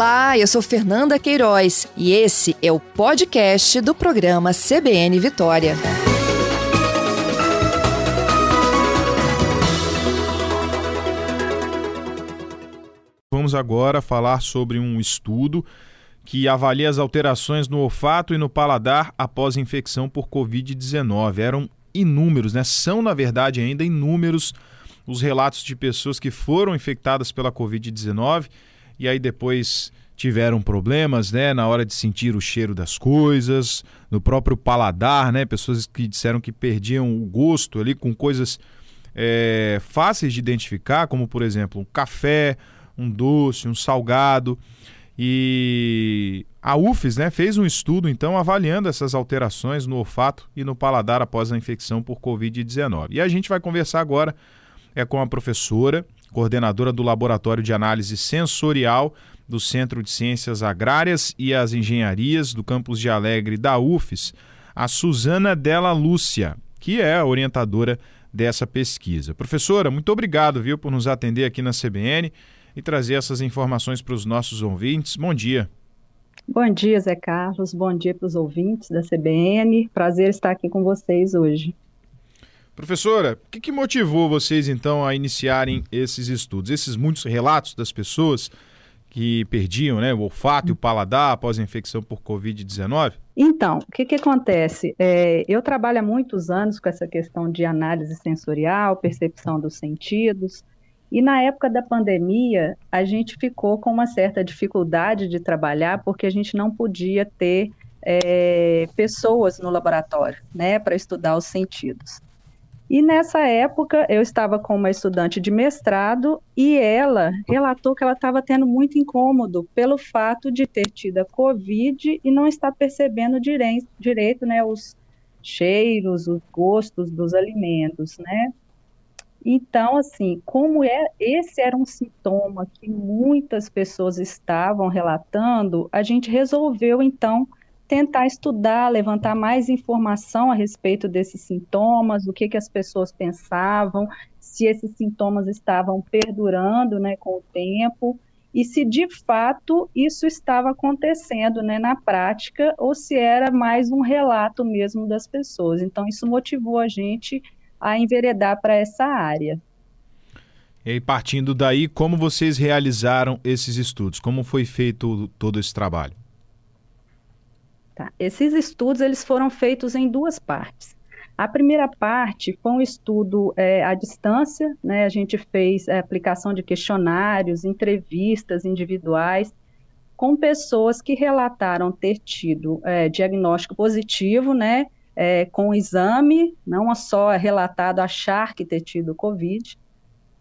Olá, eu sou Fernanda Queiroz e esse é o podcast do programa CBN Vitória. Vamos agora falar sobre um estudo que avalia as alterações no olfato e no paladar após infecção por Covid-19. Eram inúmeros, né? São, na verdade, ainda inúmeros os relatos de pessoas que foram infectadas pela Covid-19 e aí depois tiveram problemas, né, na hora de sentir o cheiro das coisas, no próprio paladar, né, pessoas que disseram que perdiam o gosto ali com coisas é, fáceis de identificar, como por exemplo um café, um doce, um salgado. E a UFES né, fez um estudo então avaliando essas alterações no olfato e no paladar após a infecção por Covid-19. E a gente vai conversar agora é com a professora coordenadora do Laboratório de Análise Sensorial do Centro de Ciências Agrárias e as Engenharias do campus de Alegre da UFES, a Suzana Della Lúcia, que é a orientadora dessa pesquisa. Professora, muito obrigado, viu, por nos atender aqui na CBN e trazer essas informações para os nossos ouvintes. Bom dia. Bom dia, Zé Carlos. Bom dia para os ouvintes da CBN. Prazer estar aqui com vocês hoje. Professora, o que, que, motivou vocês então a iniciarem esses estudos? Esses muitos relatos das pessoas que perdiam né, o olfato e o paladar após a infecção por Covid-19? Então, o que, que acontece? É, eu trabalho há muitos anos com essa questão de análise sensorial, percepção dos sentidos, e na época da pandemia, a gente ficou com uma certa dificuldade de trabalhar porque a gente não podia ter é, pessoas no laboratório né, para estudar os sentidos. E nessa época eu estava com uma estudante de mestrado e ela relatou que ela estava tendo muito incômodo pelo fato de ter tido a Covid e não estar percebendo direito, direito né, os cheiros, os gostos dos alimentos, né? Então, assim, como é, esse era um sintoma que muitas pessoas estavam relatando, a gente resolveu então tentar estudar, levantar mais informação a respeito desses sintomas, o que, que as pessoas pensavam, se esses sintomas estavam perdurando né, com o tempo, e se de fato isso estava acontecendo né, na prática, ou se era mais um relato mesmo das pessoas. Então, isso motivou a gente a enveredar para essa área. E aí, partindo daí, como vocês realizaram esses estudos? Como foi feito todo esse trabalho? Tá? Esses estudos eles foram feitos em duas partes. A primeira parte foi um estudo é, à distância, né? a gente fez a aplicação de questionários, entrevistas individuais com pessoas que relataram ter tido é, diagnóstico positivo, né, é, com exame, não só relatado achar que ter tido Covid,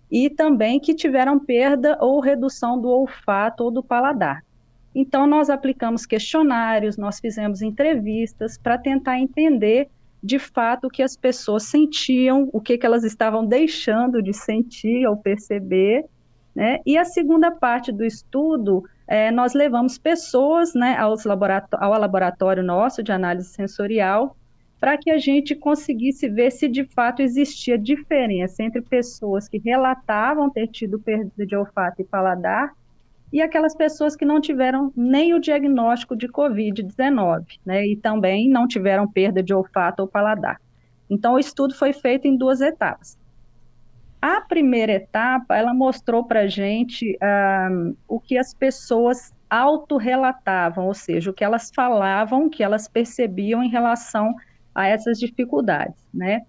e também que tiveram perda ou redução do olfato ou do paladar. Então, nós aplicamos questionários, nós fizemos entrevistas para tentar entender de fato o que as pessoas sentiam, o que, que elas estavam deixando de sentir ou perceber. Né? E a segunda parte do estudo, é, nós levamos pessoas né, aos ao laboratório nosso de análise sensorial para que a gente conseguisse ver se de fato existia diferença entre pessoas que relatavam ter tido perda de olfato e paladar e aquelas pessoas que não tiveram nem o diagnóstico de Covid-19, né, e também não tiveram perda de olfato ou paladar. Então, o estudo foi feito em duas etapas. A primeira etapa, ela mostrou para a gente um, o que as pessoas autorrelatavam, ou seja, o que elas falavam, que elas percebiam em relação a essas dificuldades, né?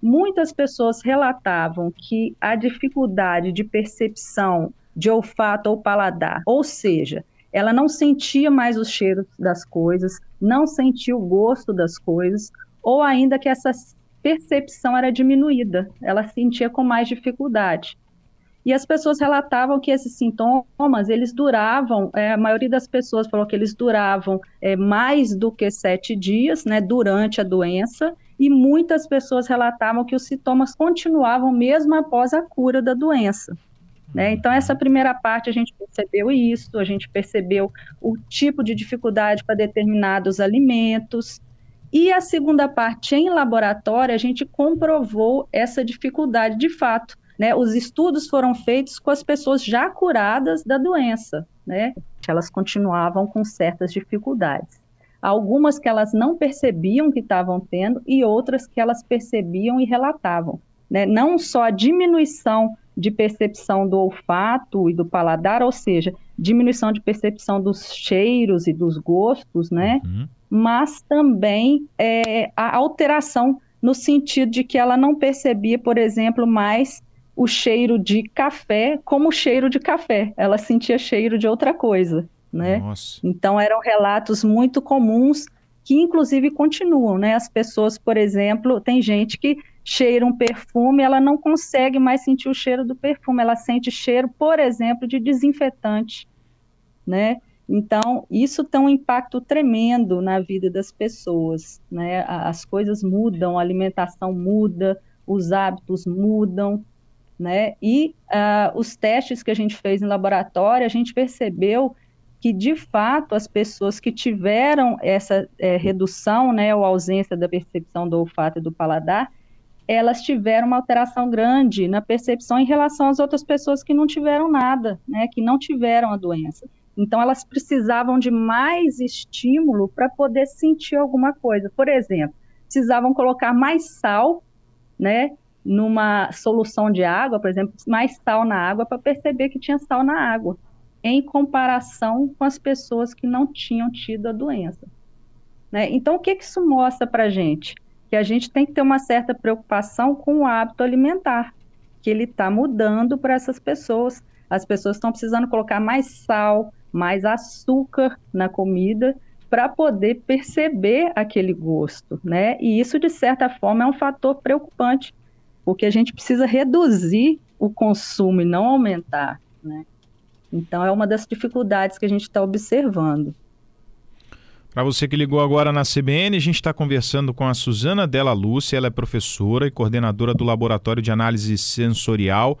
Muitas pessoas relatavam que a dificuldade de percepção de olfato ou paladar. Ou seja, ela não sentia mais os cheiros das coisas, não sentia o gosto das coisas, ou ainda que essa percepção era diminuída, ela sentia com mais dificuldade. E as pessoas relatavam que esses sintomas, eles duravam, é, a maioria das pessoas falou que eles duravam é, mais do que sete dias, né, durante a doença, e muitas pessoas relatavam que os sintomas continuavam mesmo após a cura da doença. Né? Então, essa primeira parte a gente percebeu isso, a gente percebeu o tipo de dificuldade para determinados alimentos. E a segunda parte, em laboratório, a gente comprovou essa dificuldade de fato. Né? Os estudos foram feitos com as pessoas já curadas da doença. Né? elas continuavam com certas dificuldades. Algumas que elas não percebiam que estavam tendo e outras que elas percebiam e relatavam. Né? Não só a diminuição de percepção do olfato e do paladar, ou seja, diminuição de percepção dos cheiros e dos gostos, né? Uhum. Mas também é, a alteração no sentido de que ela não percebia, por exemplo, mais o cheiro de café como cheiro de café. Ela sentia cheiro de outra coisa, né? Nossa. Então eram relatos muito comuns que inclusive continuam, né? As pessoas, por exemplo, tem gente que cheira um perfume, ela não consegue mais sentir o cheiro do perfume, ela sente cheiro, por exemplo, de desinfetante, né? Então, isso tem um impacto tremendo na vida das pessoas, né? As coisas mudam, a alimentação muda, os hábitos mudam, né? E uh, os testes que a gente fez em laboratório, a gente percebeu que, de fato, as pessoas que tiveram essa é, redução, né, ou ausência da percepção do olfato e do paladar, elas tiveram uma alteração grande na percepção em relação às outras pessoas que não tiveram nada, né, que não tiveram a doença. Então, elas precisavam de mais estímulo para poder sentir alguma coisa. Por exemplo, precisavam colocar mais sal, né, numa solução de água, por exemplo, mais sal na água para perceber que tinha sal na água, em comparação com as pessoas que não tinham tido a doença. Né? Então, o que, que isso mostra para a gente? Que a gente tem que ter uma certa preocupação com o hábito alimentar, que ele está mudando para essas pessoas. As pessoas estão precisando colocar mais sal, mais açúcar na comida para poder perceber aquele gosto, né? E isso, de certa forma, é um fator preocupante, porque a gente precisa reduzir o consumo e não aumentar, né? Então, é uma das dificuldades que a gente está observando. Para você que ligou agora na CBN, a gente está conversando com a Suzana Della Lúcia, ela é professora e coordenadora do Laboratório de Análise Sensorial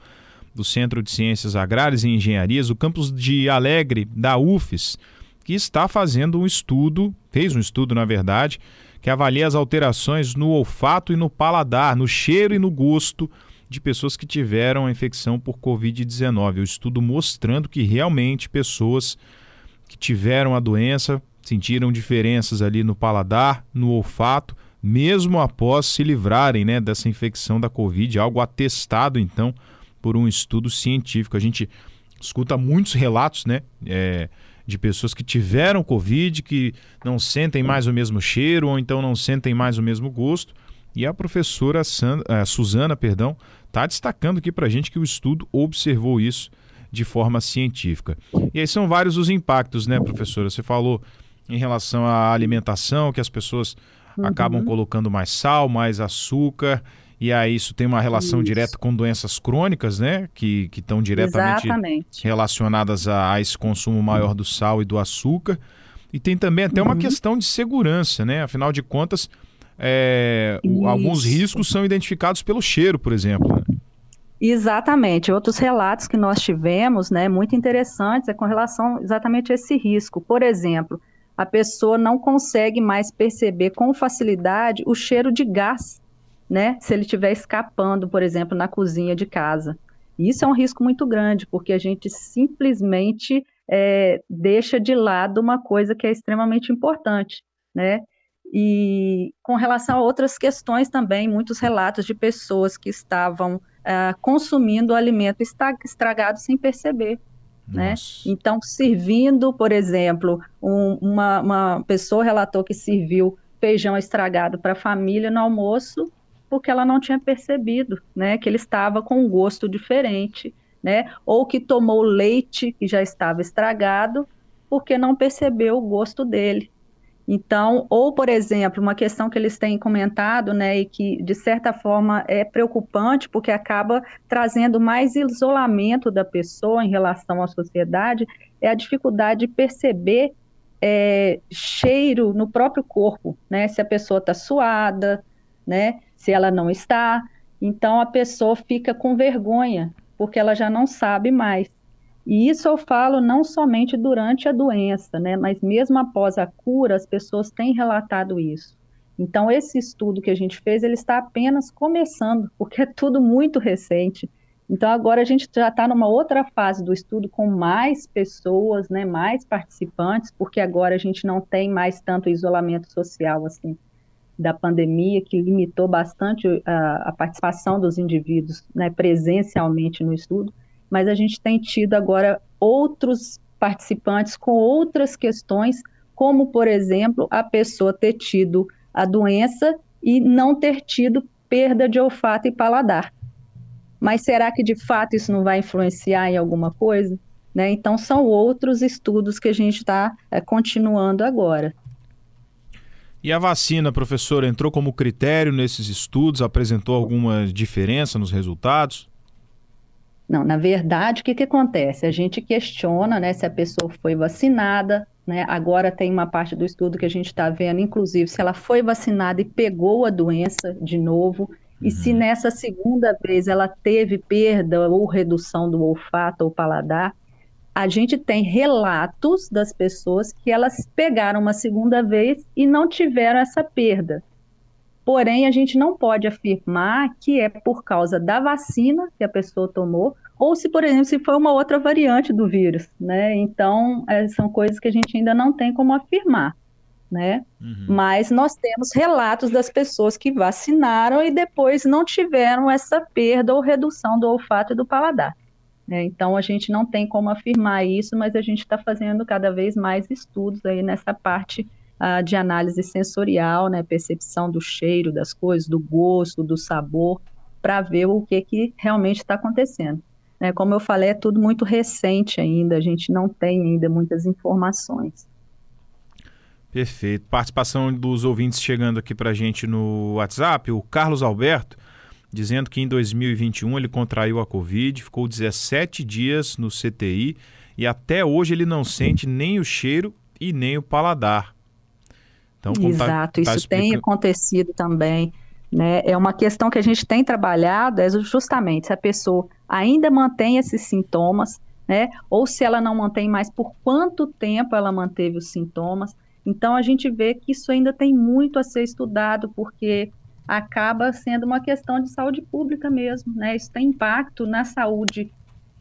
do Centro de Ciências Agrárias e Engenharias, o campus de Alegre, da UFES, que está fazendo um estudo, fez um estudo, na verdade, que avalia as alterações no olfato e no paladar, no cheiro e no gosto de pessoas que tiveram a infecção por Covid-19. O estudo mostrando que realmente pessoas que tiveram a doença sentiram diferenças ali no paladar, no olfato, mesmo após se livrarem né, dessa infecção da Covid, algo atestado então por um estudo científico. A gente escuta muitos relatos né, é, de pessoas que tiveram Covid, que não sentem mais o mesmo cheiro ou então não sentem mais o mesmo gosto. E a professora Sandra, a Suzana perdão, está destacando aqui para a gente que o estudo observou isso de forma científica. E aí são vários os impactos, né, professora? Você falou em relação à alimentação, que as pessoas uhum. acabam colocando mais sal, mais açúcar, e aí isso tem uma relação isso. direta com doenças crônicas, né? Que estão diretamente Exatamente. relacionadas a, a, esse consumo maior do sal e do açúcar. E tem também até uhum. uma questão de segurança, né? Afinal de contas, é, alguns riscos são identificados pelo cheiro, por exemplo. Né? Exatamente. Outros relatos que nós tivemos, né, muito interessantes, é com relação exatamente a esse risco. Por exemplo, a pessoa não consegue mais perceber com facilidade o cheiro de gás, né? Se ele estiver escapando, por exemplo, na cozinha de casa. Isso é um risco muito grande, porque a gente simplesmente é, deixa de lado uma coisa que é extremamente importante, né? E com relação a outras questões também, muitos relatos de pessoas que estavam uh, consumindo alimento estragado sem perceber. Né? Então, servindo, por exemplo, um, uma, uma pessoa relatou que serviu feijão estragado para a família no almoço porque ela não tinha percebido, né, que ele estava com um gosto diferente, né, ou que tomou leite que já estava estragado porque não percebeu o gosto dele. Então, ou, por exemplo, uma questão que eles têm comentado, né, e que de certa forma é preocupante, porque acaba trazendo mais isolamento da pessoa em relação à sociedade, é a dificuldade de perceber é, cheiro no próprio corpo, né, se a pessoa está suada, né, se ela não está. Então, a pessoa fica com vergonha, porque ela já não sabe mais. E isso eu falo não somente durante a doença, né, mas mesmo após a cura, as pessoas têm relatado isso. Então, esse estudo que a gente fez, ele está apenas começando, porque é tudo muito recente. Então, agora a gente já está numa outra fase do estudo com mais pessoas, né, mais participantes, porque agora a gente não tem mais tanto isolamento social assim da pandemia, que limitou bastante a, a participação dos indivíduos né, presencialmente no estudo, mas a gente tem tido agora outros participantes com outras questões, como, por exemplo, a pessoa ter tido a doença e não ter tido perda de olfato e paladar. Mas será que de fato isso não vai influenciar em alguma coisa? Né? Então, são outros estudos que a gente está é, continuando agora. E a vacina, professor, entrou como critério nesses estudos? Apresentou alguma diferença nos resultados? Não, na verdade, o que, que acontece? A gente questiona né, se a pessoa foi vacinada, né? Agora tem uma parte do estudo que a gente está vendo, inclusive, se ela foi vacinada e pegou a doença de novo, e se uhum. nessa segunda vez ela teve perda ou redução do olfato ou paladar, a gente tem relatos das pessoas que elas pegaram uma segunda vez e não tiveram essa perda. Porém, a gente não pode afirmar que é por causa da vacina que a pessoa tomou, ou se, por exemplo, se foi uma outra variante do vírus, né? Então, é, são coisas que a gente ainda não tem como afirmar né? Uhum. Mas nós temos relatos das pessoas que vacinaram e depois não tiveram essa perda ou redução do olfato e do paladar. Né? Então a gente não tem como afirmar isso, mas a gente está fazendo cada vez mais estudos aí nessa parte de análise sensorial, né? Percepção do cheiro das coisas, do gosto, do sabor, para ver o que, que realmente está acontecendo. Né? Como eu falei, é tudo muito recente ainda, a gente não tem ainda muitas informações. Perfeito. Participação dos ouvintes chegando aqui para a gente no WhatsApp. O Carlos Alberto dizendo que em 2021 ele contraiu a Covid, ficou 17 dias no CTI e até hoje ele não sente nem o cheiro e nem o paladar. Então, Exato, tá, tá isso explicando... tem acontecido também. Né? É uma questão que a gente tem trabalhado, é justamente se a pessoa ainda mantém esses sintomas, né? ou se ela não mantém mais, por quanto tempo ela manteve os sintomas. Então, a gente vê que isso ainda tem muito a ser estudado, porque acaba sendo uma questão de saúde pública mesmo, né? Isso tem impacto na saúde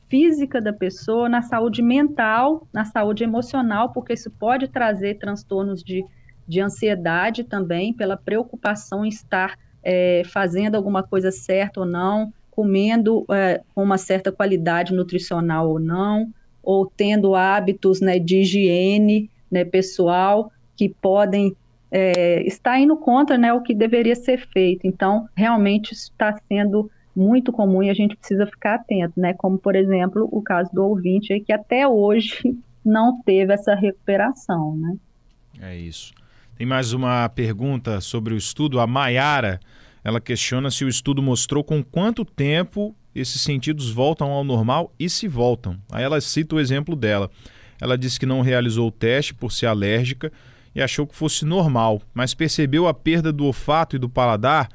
física da pessoa, na saúde mental, na saúde emocional, porque isso pode trazer transtornos de, de ansiedade também, pela preocupação em estar é, fazendo alguma coisa certa ou não, comendo é, com uma certa qualidade nutricional ou não, ou tendo hábitos né, de higiene né, pessoal que podem é, estar indo contra né, o que deveria ser feito. Então, realmente está sendo muito comum e a gente precisa ficar atento, né? Como, por exemplo, o caso do ouvinte aí, que até hoje não teve essa recuperação, né? É isso. Tem mais uma pergunta sobre o estudo. A Maiara, ela questiona se o estudo mostrou com quanto tempo esses sentidos voltam ao normal e se voltam. Aí ela cita o exemplo dela. Ela disse que não realizou o teste por ser alérgica e achou que fosse normal, mas percebeu a perda do olfato e do paladar.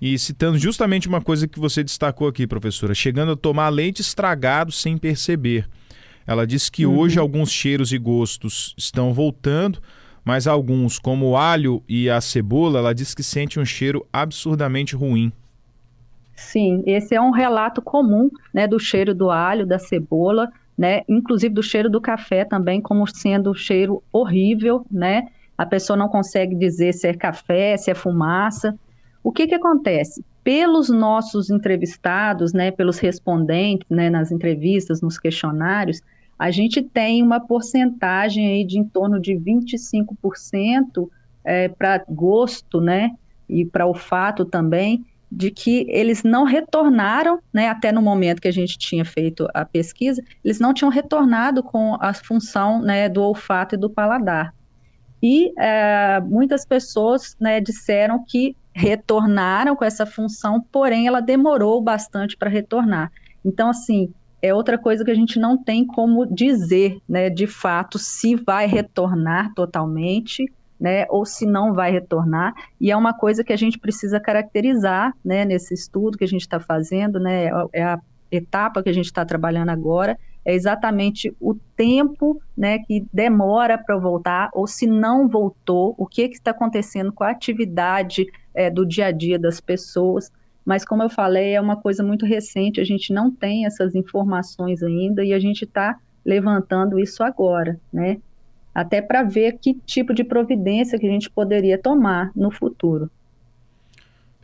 E citando justamente uma coisa que você destacou aqui, professora, chegando a tomar leite estragado sem perceber. Ela disse que uhum. hoje alguns cheiros e gostos estão voltando, mas alguns, como o alho e a cebola, ela diz que sente um cheiro absurdamente ruim. Sim, esse é um relato comum né, do cheiro do alho, da cebola né? Inclusive do cheiro do café também, como sendo um cheiro horrível, né? A pessoa não consegue dizer se é café, se é fumaça. O que que acontece? Pelos nossos entrevistados, né, pelos respondentes, né, nas entrevistas, nos questionários, a gente tem uma porcentagem aí de em torno de 25% é, para gosto, né, e para olfato também, de que eles não retornaram, né, até no momento que a gente tinha feito a pesquisa, eles não tinham retornado com a função né, do olfato e do paladar. E é, muitas pessoas né, disseram que retornaram com essa função, porém ela demorou bastante para retornar. Então, assim, é outra coisa que a gente não tem como dizer, né, de fato, se vai retornar totalmente né, ou se não vai retornar, e é uma coisa que a gente precisa caracterizar, né, nesse estudo que a gente está fazendo, né, é a etapa que a gente está trabalhando agora, é exatamente o tempo, né, que demora para voltar, ou se não voltou, o que está acontecendo com a atividade é, do dia a dia das pessoas, mas como eu falei, é uma coisa muito recente, a gente não tem essas informações ainda e a gente está levantando isso agora, né? Até para ver que tipo de providência que a gente poderia tomar no futuro.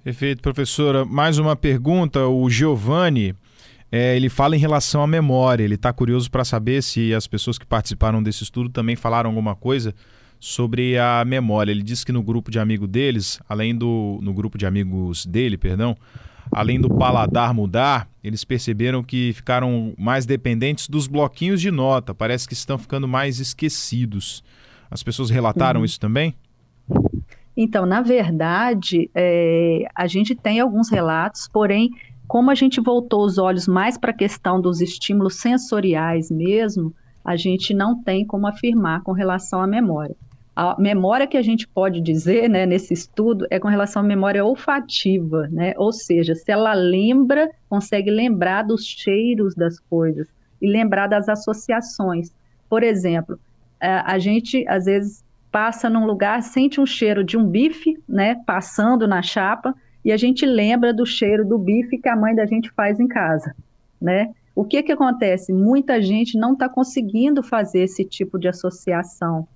Perfeito, professora. Mais uma pergunta. O Giovanni, é, ele fala em relação à memória. Ele está curioso para saber se as pessoas que participaram desse estudo também falaram alguma coisa sobre a memória. Ele disse que no grupo de amigos deles, além do no grupo de amigos dele, perdão, além do paladar mudar, eles perceberam que ficaram mais dependentes dos bloquinhos de nota. Parece que estão ficando mais esquecidos. As pessoas relataram uhum. isso também? Então, na verdade, é, a gente tem alguns relatos, porém, como a gente voltou os olhos mais para a questão dos estímulos sensoriais mesmo, a gente não tem como afirmar com relação à memória. A memória que a gente pode dizer, né, nesse estudo, é com relação à memória olfativa, né? Ou seja, se ela lembra, consegue lembrar dos cheiros das coisas e lembrar das associações. Por exemplo, a gente às vezes passa num lugar, sente um cheiro de um bife, né, passando na chapa, e a gente lembra do cheiro do bife que a mãe da gente faz em casa, né? O que que acontece? Muita gente não está conseguindo fazer esse tipo de associação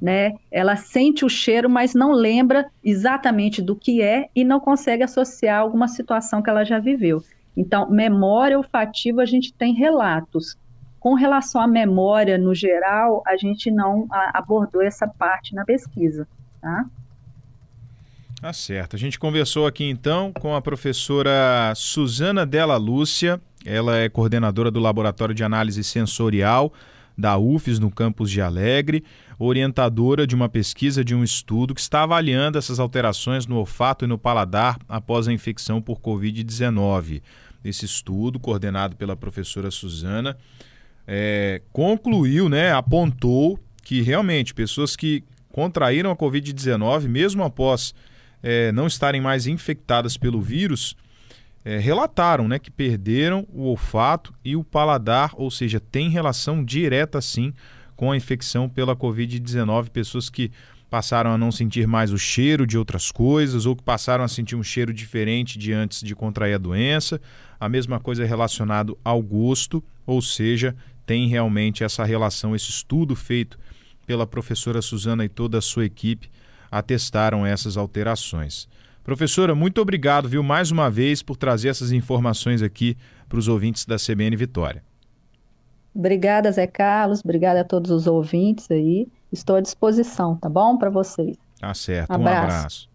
né? Ela sente o cheiro, mas não lembra exatamente do que é e não consegue associar alguma situação que ela já viveu. Então, memória olfativa, a gente tem relatos. Com relação à memória no geral, a gente não abordou essa parte na pesquisa, tá? Tá certo. A gente conversou aqui então com a professora Suzana Della Lúcia. Ela é coordenadora do Laboratório de Análise Sensorial da UFES no campus de Alegre, orientadora de uma pesquisa de um estudo que está avaliando essas alterações no olfato e no paladar após a infecção por Covid-19. Esse estudo, coordenado pela professora Suzana, é, concluiu, né, apontou que realmente pessoas que contraíram a Covid-19, mesmo após é, não estarem mais infectadas pelo vírus, é, relataram né, que perderam o olfato e o paladar, ou seja, tem relação direta sim com a infecção pela Covid-19. Pessoas que passaram a não sentir mais o cheiro de outras coisas ou que passaram a sentir um cheiro diferente de antes de contrair a doença. A mesma coisa é relacionado ao gosto, ou seja, tem realmente essa relação, esse estudo feito pela professora Suzana e toda a sua equipe atestaram essas alterações. Professora, muito obrigado, viu, mais uma vez por trazer essas informações aqui para os ouvintes da CBN Vitória. Obrigada, Zé Carlos. Obrigada a todos os ouvintes aí. Estou à disposição, tá bom? Para vocês. Tá certo. Um abraço. Um abraço.